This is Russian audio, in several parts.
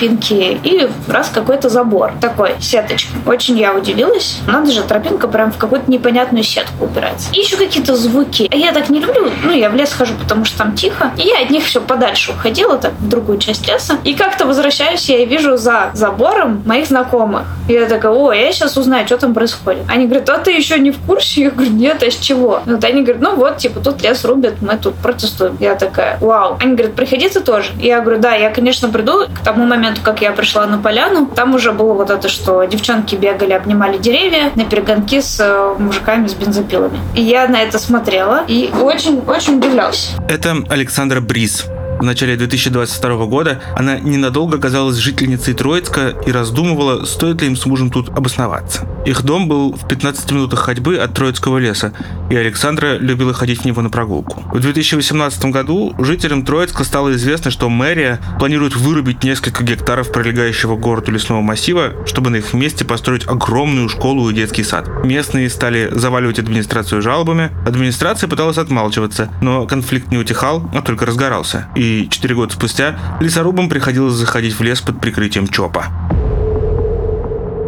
тропинки, и раз какой-то забор такой, сеточка. Очень я удивилась. Надо же, тропинка прям в какую-то непонятную сетку упирается. И еще какие-то звуки. А я так не люблю. Ну, я в лес хожу, потому что там тихо. И я от них все подальше уходила, так, в другую часть леса. И как-то возвращаюсь, я вижу за забором моих знакомых. И я такая, о, я сейчас узнаю, что там происходит. Они говорят, а ты еще не в курсе? Я говорю, нет, а с чего? Вот они говорят, ну вот, типа, тут лес рубят, мы тут протестуем. Я такая, вау. Они говорят, приходи тоже. Я говорю, да, я, конечно, приду. К тому моменту, как я пришла на поляну, там уже было вот это, что девчонки бегали, обнимали деревья на перегонки с э, мужиками с бензопилами. И я на это смотрела и очень-очень удивлялась. Это Александра Брис, в начале 2022 года она ненадолго оказалась жительницей Троицка и раздумывала, стоит ли им с мужем тут обосноваться. Их дом был в 15 минутах ходьбы от Троицкого леса, и Александра любила ходить в него на прогулку. В 2018 году жителям Троицка стало известно, что мэрия планирует вырубить несколько гектаров прилегающего к городу лесного массива, чтобы на их месте построить огромную школу и детский сад. Местные стали заваливать администрацию жалобами. Администрация пыталась отмалчиваться, но конфликт не утихал, а только разгорался. И 4 года спустя лесорубам приходилось заходить в лес под прикрытием ЧОПа.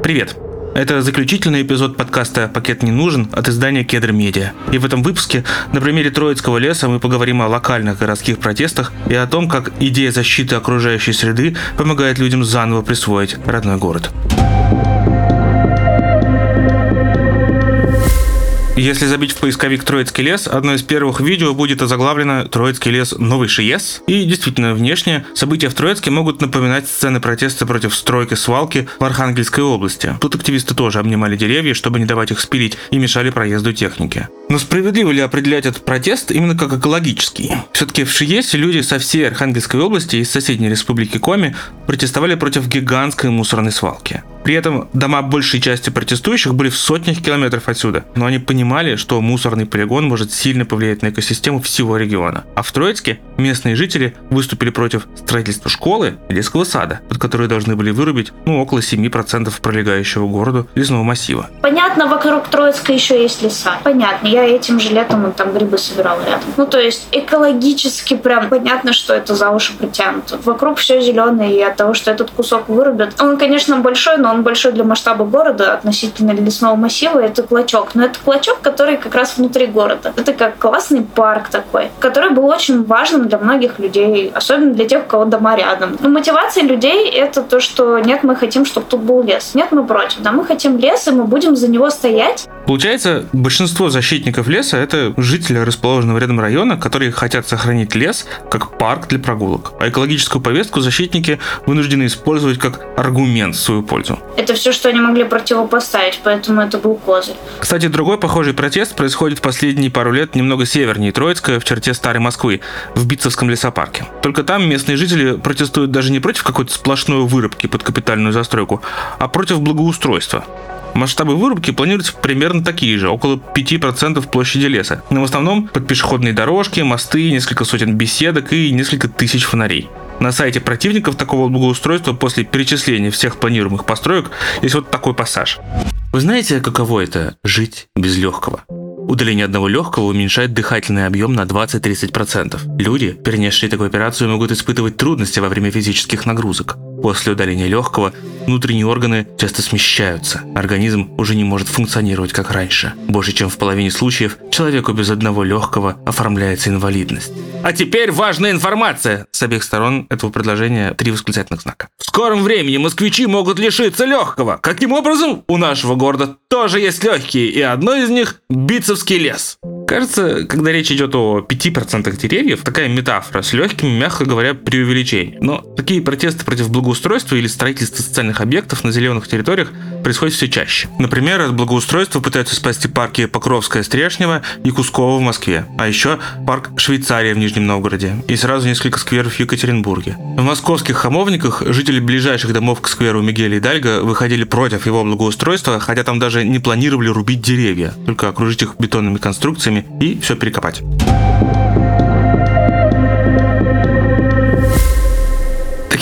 Привет! Это заключительный эпизод подкаста «Пакет не нужен» от издания «Кедр Медиа». И в этом выпуске на примере Троицкого леса мы поговорим о локальных городских протестах и о том, как идея защиты окружающей среды помогает людям заново присвоить родной город. Если забить в поисковик «Троицкий лес», одно из первых видео будет озаглавлено «Троицкий лес. Новый ШИЕС». И действительно, внешне события в Троицке могут напоминать сцены протеста против стройки свалки в Архангельской области. Тут активисты тоже обнимали деревья, чтобы не давать их спилить, и мешали проезду техники. Но справедливо ли определять этот протест именно как экологический? Все-таки в ШИЕСе люди со всей Архангельской области и соседней республики Коми протестовали против гигантской мусорной свалки. При этом дома большей части протестующих были в сотнях километров отсюда, но они понимали, что мусорный полигон может сильно повлиять на экосистему всего региона. А в Троицке местные жители выступили против строительства школы и детского сада, под которые должны были вырубить ну, около 7% пролегающего городу лесного массива. Понятно, вокруг Троицка еще есть леса. Понятно, я этим же летом там грибы собирала рядом. Ну, то есть экологически прям понятно, что это за уши притянуто. Вокруг все зеленое, и от того, что этот кусок вырубят, он, конечно, большой, но он большой для масштаба города относительно лесного массива, это клочок. Но это клочок, который как раз внутри города. Это как классный парк такой, который был очень важным для многих людей, особенно для тех, у кого дома рядом. Но мотивация людей — это то, что нет, мы хотим, чтобы тут был лес. Нет, мы против. Да, мы хотим лес, и мы будем за него стоять. Получается, большинство защитников леса — это жители расположенного рядом района, которые хотят сохранить лес как парк для прогулок. А экологическую повестку защитники вынуждены использовать как аргумент в свою пользу. Это все, что они могли противопоставить, поэтому это был козырь. Кстати, другой похожий протест происходит в последние пару лет немного севернее Троицка, в черте Старой Москвы, в Битцевском лесопарке. Только там местные жители протестуют даже не против какой-то сплошной вырубки под капитальную застройку, а против благоустройства. Масштабы вырубки планируются примерно такие же, около 5% площади леса. Но в основном под пешеходные дорожки, мосты, несколько сотен беседок и несколько тысяч фонарей. На сайте противников такого благоустройства после перечисления всех планируемых построек есть вот такой пассаж. Вы знаете, каково это – жить без легкого? Удаление одного легкого уменьшает дыхательный объем на 20-30%. Люди, перенесшие такую операцию, могут испытывать трудности во время физических нагрузок. После удаления легкого внутренние органы часто смещаются. Организм уже не может функционировать как раньше. Больше чем в половине случаев человеку без одного легкого оформляется инвалидность. А теперь важная информация! С обеих сторон этого предложения три восклицательных знака. В скором времени москвичи могут лишиться легкого. Каким образом? У нашего города тоже есть легкие, и одно из них – Битцевский лес. Кажется, когда речь идет о 5% деревьев, такая метафора с легкими, мягко говоря, преувеличением. Но такие протесты против благоустройства или строительства социальных объектов на зеленых территориях происходят все чаще. Например, от благоустройства пытаются спасти парки Покровская Стрешнева и Кусково в Москве, а еще парк Швейцария в Нижнем Новгороде и сразу несколько скверов в Екатеринбурге. В московских хамовниках жители ближайших домов к скверу Мигеля и Дальга выходили против его благоустройства, хотя там даже не планировали рубить деревья, только окружить их бетонными конструкциями и все перекопать.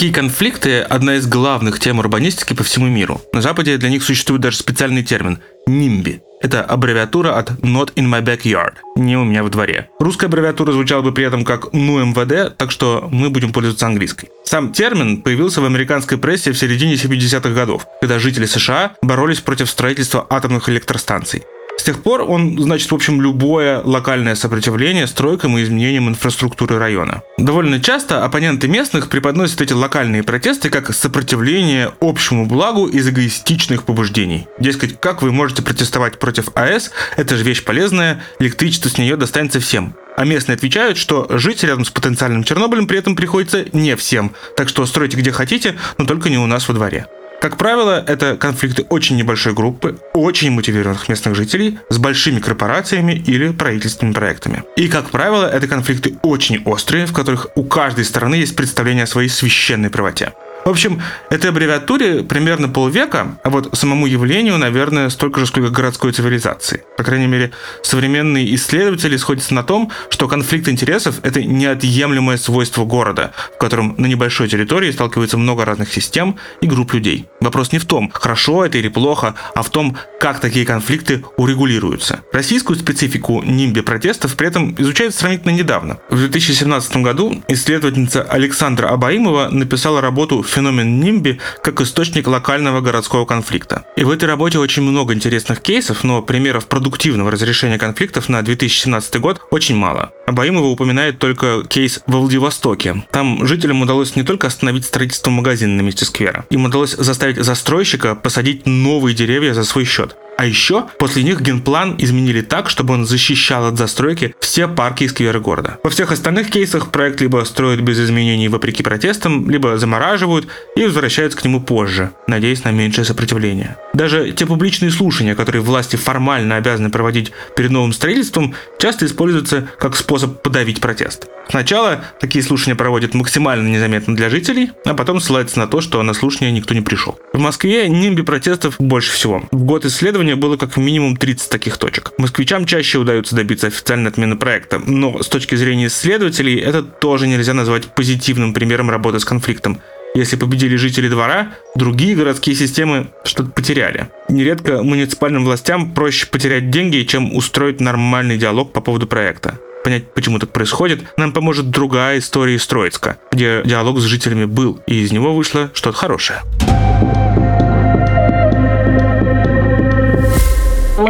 Такие конфликты – одна из главных тем урбанистики по всему миру. На Западе для них существует даже специальный термин – нимби. Это аббревиатура от Not in my backyard, не у меня во дворе. Русская аббревиатура звучала бы при этом как «ну МВД», так что мы будем пользоваться английской. Сам термин появился в американской прессе в середине 70-х годов, когда жители США боролись против строительства атомных электростанций. С тех пор он значит, в общем, любое локальное сопротивление стройкам и изменениям инфраструктуры района. Довольно часто оппоненты местных преподносят эти локальные протесты как сопротивление общему благу из эгоистичных побуждений. Дескать, как вы можете протестовать против АЭС, это же вещь полезная, электричество с нее достанется всем. А местные отвечают, что жить рядом с потенциальным Чернобылем при этом приходится не всем, так что стройте где хотите, но только не у нас во дворе. Как правило, это конфликты очень небольшой группы, очень мотивированных местных жителей с большими корпорациями или правительственными проектами. И, как правило, это конфликты очень острые, в которых у каждой стороны есть представление о своей священной правоте. В общем, этой аббревиатуре примерно полвека, а вот самому явлению, наверное, столько же, сколько городской цивилизации. По крайней мере, современные исследователи сходятся на том, что конфликт интересов – это неотъемлемое свойство города, в котором на небольшой территории сталкивается много разных систем и групп людей. Вопрос не в том, хорошо это или плохо, а в том, как такие конфликты урегулируются. Российскую специфику нимби протестов при этом изучают сравнительно недавно. В 2017 году исследовательница Александра Абаимова написала работу «Феномен нимби как источник локального городского конфликта». И в этой работе очень много интересных кейсов, но примеров продуктивного разрешения конфликтов на 2017 год очень мало. Абаимова упоминает только кейс во Владивостоке. Там жителям удалось не только остановить строительство магазина на месте сквера, им удалось заставить застройщика посадить новые деревья за свой счет. А еще после них генплан изменили так, чтобы он защищал от застройки все парки и скверы города. Во всех остальных кейсах проект либо строят без изменений вопреки протестам, либо замораживают и возвращаются к нему позже, надеясь на меньшее сопротивление. Даже те публичные слушания, которые власти формально обязаны проводить перед новым строительством, часто используются как способ подавить протест. Сначала такие слушания проводят максимально незаметно для жителей, а потом ссылаются на то, что на слушание никто не пришел. В Москве нимби протестов больше всего. В год исследования было как минимум 30 таких точек. Москвичам чаще удается добиться официальной отмены проекта, но с точки зрения исследователей это тоже нельзя назвать позитивным примером работы с конфликтом. Если победили жители двора, другие городские системы что-то потеряли. Нередко муниципальным властям проще потерять деньги, чем устроить нормальный диалог по поводу проекта понять, почему так происходит, нам поможет другая история из Троицка, где диалог с жителями был, и из него вышло что-то хорошее.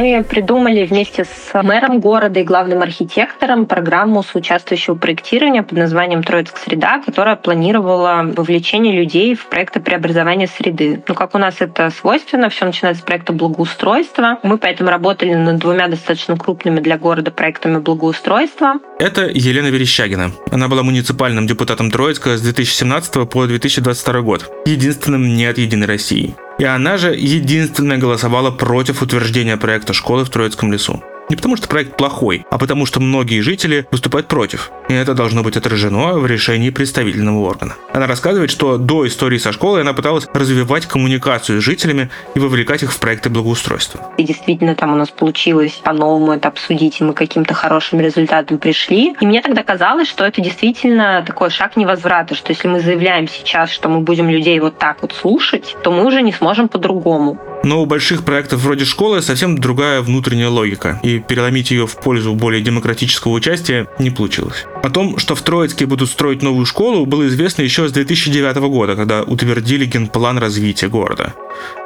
Мы придумали вместе с мэром города и главным архитектором программу соучаствующего проектирования под названием «Троицк среда», которая планировала вовлечение людей в проекты преобразования среды. Ну, как у нас это свойственно, все начинается с проекта благоустройства. Мы поэтому работали над двумя достаточно крупными для города проектами благоустройства. Это Елена Верещагина. Она была муниципальным депутатом Троицка с 2017 по 2022 год. Единственным не от «Единой России». И она же единственная голосовала против утверждения проекта школы в Троицком лесу. Не потому что проект плохой, а потому что многие жители выступают против. И это должно быть отражено в решении представительного органа. Она рассказывает, что до истории со школой она пыталась развивать коммуникацию с жителями и вовлекать их в проекты благоустройства. И действительно там у нас получилось по-новому это обсудить, и мы каким-то хорошим результатом пришли. И мне тогда казалось, что это действительно такой шаг невозврата, что если мы заявляем сейчас, что мы будем людей вот так вот слушать, то мы уже не сможем по-другому. Но у больших проектов вроде школы совсем другая внутренняя логика, и переломить ее в пользу более демократического участия не получилось. О том, что в Троицке будут строить новую школу, было известно еще с 2009 года, когда утвердили генплан развития города.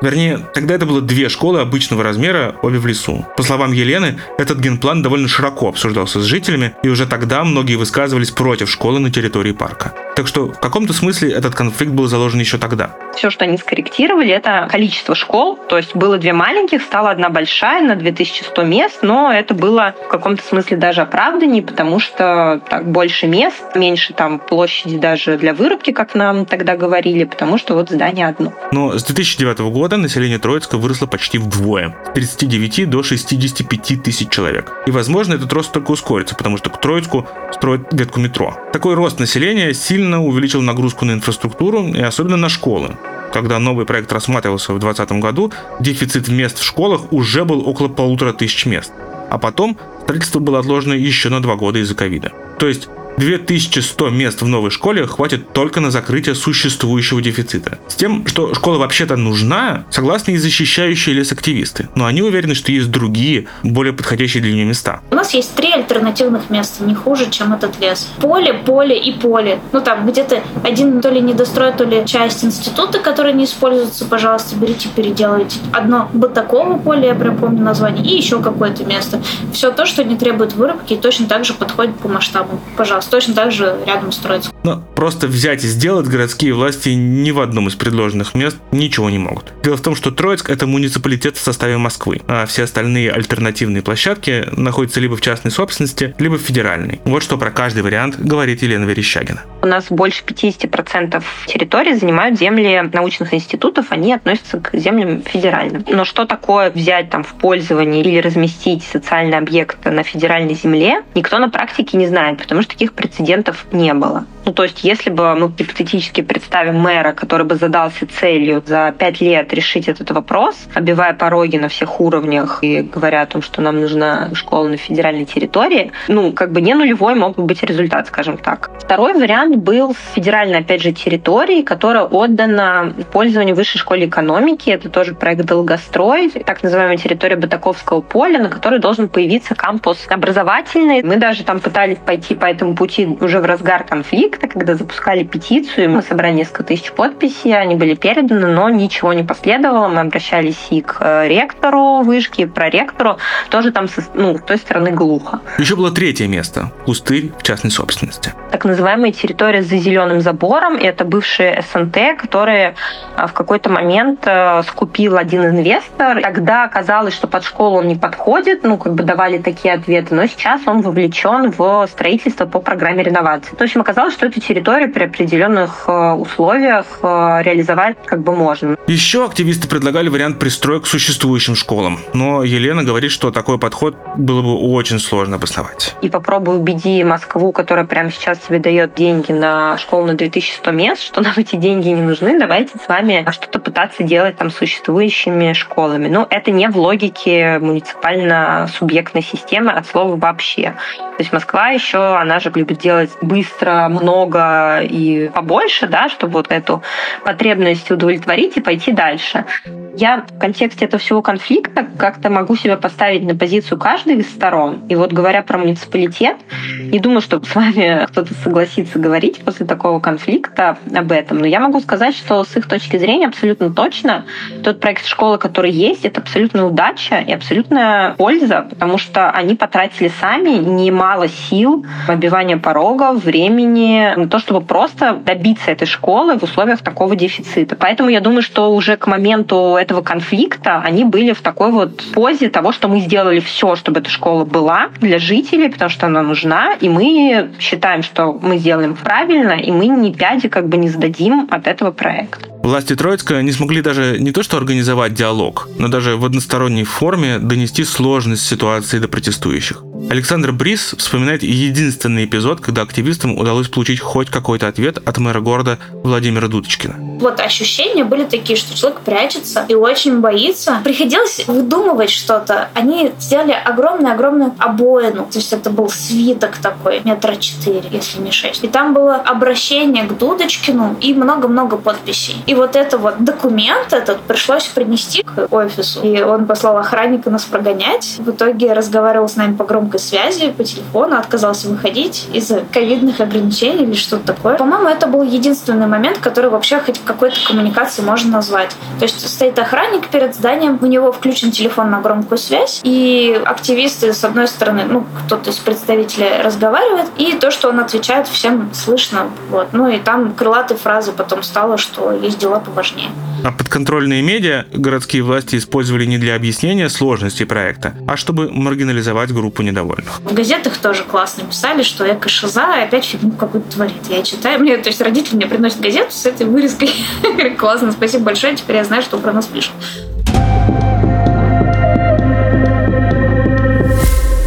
Вернее, тогда это было две школы обычного размера, обе в лесу. По словам Елены, этот генплан довольно широко обсуждался с жителями, и уже тогда многие высказывались против школы на территории парка. Так что в каком-то смысле этот конфликт был заложен еще тогда. Все, что они скорректировали, это количество школ. То есть было две маленьких, стала одна большая на 2100 мест, но это было в каком-то смысле даже оправданнее, потому что так больше мест, меньше там площади даже для вырубки, как нам тогда говорили, потому что вот здание одно. Но с 2009 года население Троицка выросло почти вдвое. С 39 до 65 тысяч человек. И, возможно, этот рост только ускорится, потому что к Троицку строят ветку метро. Такой рост населения сильно увеличил нагрузку на инфраструктуру и особенно на школы. Когда новый проект рассматривался в 2020 году, дефицит мест в школах уже был около полутора тысяч мест. А потом строительство было отложено еще на два года из-за ковида. То есть 2100 мест в новой школе хватит только на закрытие существующего дефицита. С тем, что школа вообще-то нужна, согласны и защищающие лесактивисты, но они уверены, что есть другие, более подходящие для нее места. У нас есть три альтернативных места, не хуже, чем этот лес. Поле, поле и поле. Ну там где-то один то ли недострой, то ли часть института, который не используется, пожалуйста, берите, переделайте. Одно Батаково поле, я прям помню название, и еще какое-то место. Все то, что не требует вырубки, точно так же подходит по масштабу. Пожалуйста, точно так же рядом строится. Но просто взять и сделать городские власти ни в одном из предложенных мест ничего не могут. Дело в том, что Троицк – это муниципалитет в составе Москвы, а все остальные альтернативные площадки находятся либо в частной собственности, либо в федеральной. Вот что про каждый вариант говорит Елена Верещагина. У нас больше 50% территории занимают земли научных институтов, они относятся к землям федеральным. Но что такое взять там в пользование или разместить социальный объект на федеральной земле, никто на практике не знает, потому что таких прецедентов не было. Ну, то есть, если бы мы гипотетически представим мэра, который бы задался целью за пять лет решить этот вопрос, обивая пороги на всех уровнях и говоря о том, что нам нужна школа на федеральной территории, ну, как бы не нулевой мог бы быть результат, скажем так. Второй вариант был с федеральной, опять же, территории, которая отдана в пользование Высшей школе экономики. Это тоже проект «Долгострой», так называемая территория Батаковского поля, на которой должен появиться кампус образовательный. Мы даже там пытались пойти по этому пути уже в разгар конфликта, когда запускали петицию. Мы собрали несколько тысяч подписей, они были переданы, но ничего не последовало. Мы обращались и к э, ректору вышки, и к проректору. Тоже там ну, с той стороны глухо. Еще было третье место – пустырь в частной собственности. Так называемая территория за зеленым забором. Это бывшие СНТ, которые э, в какой-то момент э, скупил один инвестор. Тогда оказалось, что под школу он не подходит, ну, как бы давали такие ответы, но сейчас он вовлечен в строительство по программе реновации. То есть оказалось, что эту территорию при определенных э, условиях э, реализовать как бы можно. Еще активисты предлагали вариант пристроек к существующим школам, но Елена говорит, что такой подход было бы очень сложно обосновать. И попробуй убеди Москву, которая прямо сейчас тебе дает деньги на школу на 2100 мест, что нам эти деньги не нужны, давайте с вами что-то пытаться делать там существующими школами. Но это не в логике муниципально-субъектной системы от слова вообще. То есть Москва еще, она же любит делать быстро, много и побольше, да, чтобы вот эту потребность удовлетворить и пойти дальше. Я в контексте этого всего конфликта как-то могу себя поставить на позицию каждой из сторон. И вот говоря про муниципалитет, не думаю, что с вами кто-то согласится говорить после такого конфликта об этом. Но я могу сказать, что с их точки зрения абсолютно точно тот проект школы, который есть, это абсолютная удача и абсолютная польза, потому что они потратили сами немало сил, обивания порогов, времени на то, чтобы просто добиться этой школы в условиях такого дефицита. Поэтому я думаю, что уже к моменту этого конфликта они были в такой вот позе того, что мы сделали все, чтобы эта школа была для жителей, потому что она нужна, и мы считаем, что мы сделаем правильно, и мы ни пяди как бы не сдадим от этого проекта. Власти Троицка не смогли даже не то что организовать диалог, но даже в односторонней форме донести сложность ситуации до протестующих. Александр Брис вспоминает единственный эпизод, когда активистам удалось получить хоть какой-то ответ от мэра города Владимира Дудочкина. Вот ощущения были такие, что человек прячется и очень боится. Приходилось выдумывать что-то. Они сделали огромную-огромную обоину. То есть это был свиток такой, метра четыре, если не шесть. И там было обращение к Дудочкину и много-много подписей. И вот это вот документ этот пришлось принести к офису. И он послал охранника нас прогонять. В итоге разговаривал с нами по громкой связи, по телефону, отказался выходить из-за ковидных ограничений или что-то такое. По-моему, это был единственный момент, который вообще хоть какой-то коммуникации можно назвать. То есть стоит охранник перед зданием, у него включен телефон на громкую связь, и активисты, с одной стороны, ну, кто-то из представителей разговаривает, и то, что он отвечает, всем слышно. Вот. Ну и там крылатой фразы потом стало, что есть дела поважнее. А подконтрольные медиа городские власти использовали не для объяснения сложности проекта, а чтобы маргинализовать группу недовольных. В газетах тоже классно писали, что эко-шиза опять фигню какую-то творит. Я читаю, мне, то есть родители мне приносят газету с этой вырезкой. Классно, спасибо большое, теперь я знаю, что про нас пишут.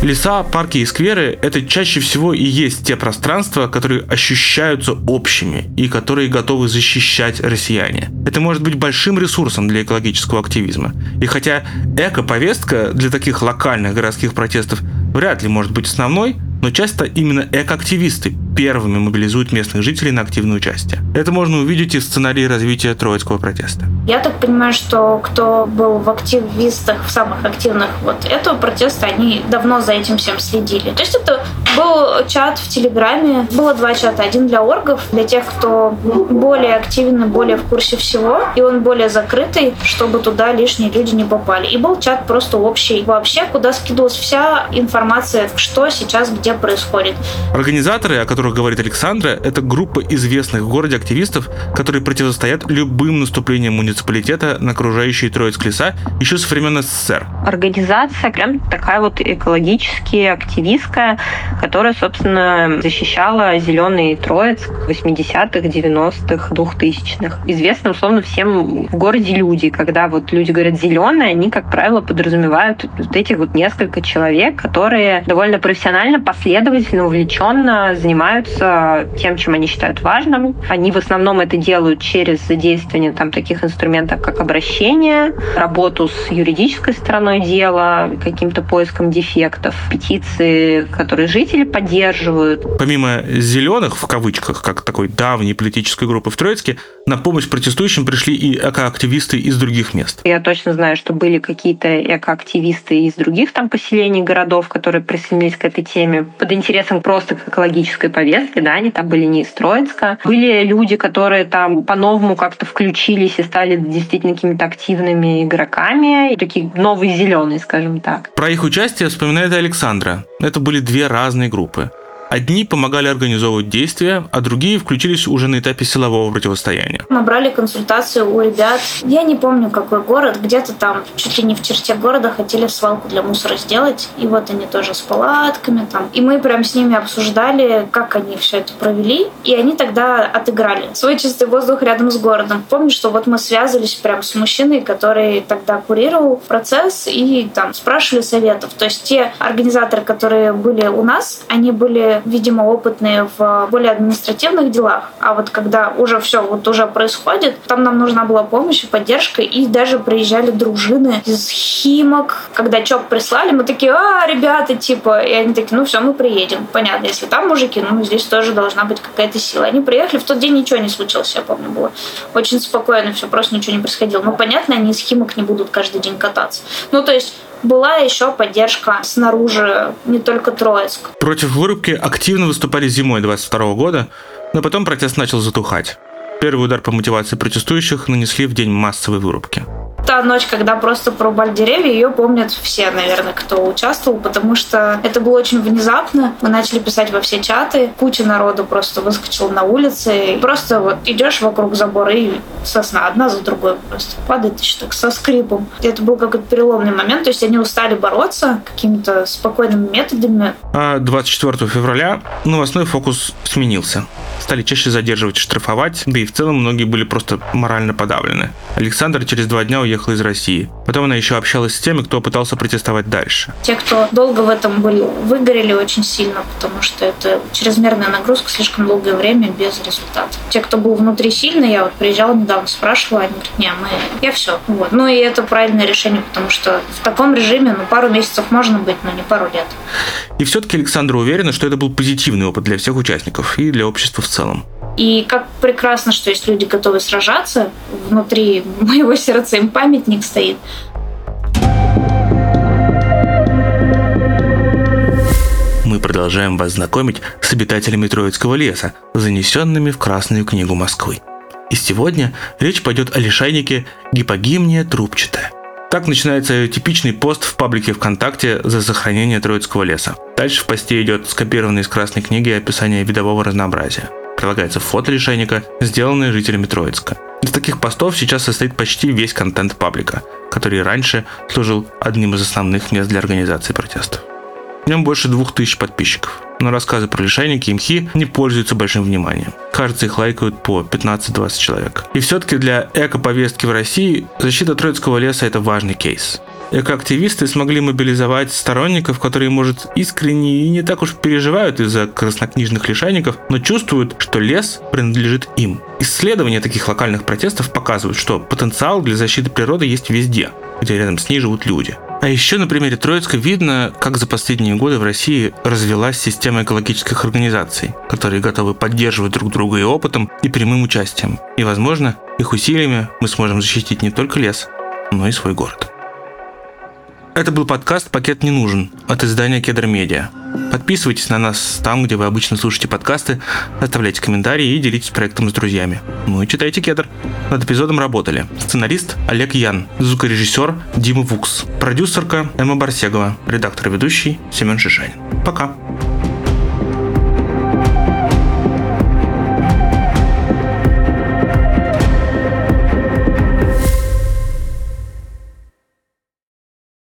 Леса, парки и скверы – это чаще всего и есть те пространства, которые ощущаются общими и которые готовы защищать россияне. Это может быть большим ресурсом для экологического активизма. И хотя эко-повестка для таких локальных городских протестов вряд ли может быть основной, но часто именно экоактивисты первыми мобилизуют местных жителей на активное участие. Это можно увидеть из сценария развития троицкого протеста. Я так понимаю, что кто был в активистах, в самых активных вот этого протеста, они давно за этим всем следили. То есть это был чат в Телеграме, было два чата. Один для оргов, для тех, кто более активен, более в курсе всего, и он более закрытый, чтобы туда лишние люди не попали. И был чат просто общий вообще, куда скидывалась вся информация, что сейчас где происходит. Организаторы, о которых говорит Александра, это группа известных в городе активистов, которые противостоят любым наступлениям муниципалитета на окружающие Троицк леса еще со времен СССР. Организация прям такая вот экологически активистская, которая, собственно, защищала зеленый Троицк 80-х, 90-х, 2000-х. Известно, условно, всем в городе люди. Когда вот люди говорят «зеленые», они, как правило, подразумевают вот этих вот несколько человек, которые довольно профессионально, последовательно, увлеченно занимаются тем, чем они считают важным. Они в основном это делают через задействование там таких инструментов, как обращение, работу с юридической стороной дела, каким-то поиском дефектов, петиции, которые жители поддерживают. Помимо «зеленых», в кавычках, как такой давней политической группы в Троицке, на помощь протестующим пришли и экоактивисты из других мест. Я точно знаю, что были какие-то экоактивисты из других там поселений, городов, которые присоединились к этой теме под интересом просто к экологической повестке, да, они там были не из Троицка. Были люди, которые там по-новому как-то включились и стали действительно какими-то активными игроками, такие новые зеленые, скажем так. Про их участие вспоминает Александра. Это были две разные группы. Одни помогали организовывать действия, а другие включились уже на этапе силового противостояния. Мы брали консультацию у ребят. Я не помню, какой город. Где-то там, чуть ли не в черте города, хотели свалку для мусора сделать. И вот они тоже с палатками там. И мы прям с ними обсуждали, как они все это провели. И они тогда отыграли свой чистый воздух рядом с городом. Помню, что вот мы связывались прям с мужчиной, который тогда курировал процесс и там спрашивали советов. То есть те организаторы, которые были у нас, они были видимо, опытные в более административных делах. А вот когда уже все вот уже происходит, там нам нужна была помощь и поддержка, и даже приезжали дружины из Химок. Когда ЧОП прислали, мы такие, а, ребята, типа, и они такие, ну все, мы приедем. Понятно, если там мужики, ну здесь тоже должна быть какая-то сила. Они приехали, в тот день ничего не случилось, я помню, было очень спокойно, все, просто ничего не происходило. Ну, понятно, они из Химок не будут каждый день кататься. Ну, то есть была еще поддержка снаружи, не только Троицк. Против вырубки активно выступали зимой 22 года, но потом протест начал затухать. Первый удар по мотивации протестующих нанесли в день массовой вырубки та ночь, когда просто порубали деревья, ее помнят все, наверное, кто участвовал, потому что это было очень внезапно. Мы начали писать во все чаты, куча народу просто выскочила на улице. И просто вот идешь вокруг забора и сосна одна за другой просто падает еще так со скрипом. Это был какой-то переломный момент, то есть они устали бороться какими-то спокойными методами. А 24 февраля новостной фокус сменился. Стали чаще задерживать штрафовать, да и в целом многие были просто морально подавлены. Александр через два дня уехал уехала из России. Потом она еще общалась с теми, кто пытался протестовать дальше. Те, кто долго в этом были, выгорели очень сильно, потому что это чрезмерная нагрузка слишком долгое время без результата. Те, кто был внутри сильно, я вот приезжала недавно, спрашивала, они говорят, не, мы, я все. Вот. Ну и это правильное решение, потому что в таком режиме ну, пару месяцев можно быть, но не пару лет. И все-таки Александра уверена, что это был позитивный опыт для всех участников и для общества в целом. И как прекрасно, что есть люди, готовы сражаться. Внутри моего сердца им памятник стоит. Мы продолжаем вас знакомить с обитателями Троицкого леса, занесенными в Красную книгу Москвы. И сегодня речь пойдет о лишайнике гипогимния трубчатая. Так начинается типичный пост в паблике ВКонтакте за сохранение Троицкого леса. Дальше в посте идет скопированный из Красной книги описание видового разнообразия прилагается фото лишайника, сделанное жителями Троицка. Из таких постов сейчас состоит почти весь контент паблика, который раньше служил одним из основных мест для организации протестов. В нем больше двух тысяч подписчиков, но рассказы про лишайники и мхи не пользуются большим вниманием. Кажется, их лайкают по 15-20 человек. И все-таки для эко-повестки в России защита Троицкого леса – это важный кейс. Экоактивисты смогли мобилизовать сторонников, которые, может, искренне и не так уж переживают из-за краснокнижных лишайников, но чувствуют, что лес принадлежит им. Исследования таких локальных протестов показывают, что потенциал для защиты природы есть везде, где рядом с ней живут люди. А еще на примере Троицка видно, как за последние годы в России развелась система экологических организаций, которые готовы поддерживать друг друга и опытом, и прямым участием. И, возможно, их усилиями мы сможем защитить не только лес, но и свой город. Это был подкаст «Пакет не нужен» от издания «Кедр Медиа». Подписывайтесь на нас там, где вы обычно слушаете подкасты, оставляйте комментарии и делитесь проектом с друзьями. Ну и читайте «Кедр». Над эпизодом работали сценарист Олег Ян, звукорежиссер Дима Вукс, продюсерка Эмма Барсегова, редактор и ведущий Семен Шишанин. Пока!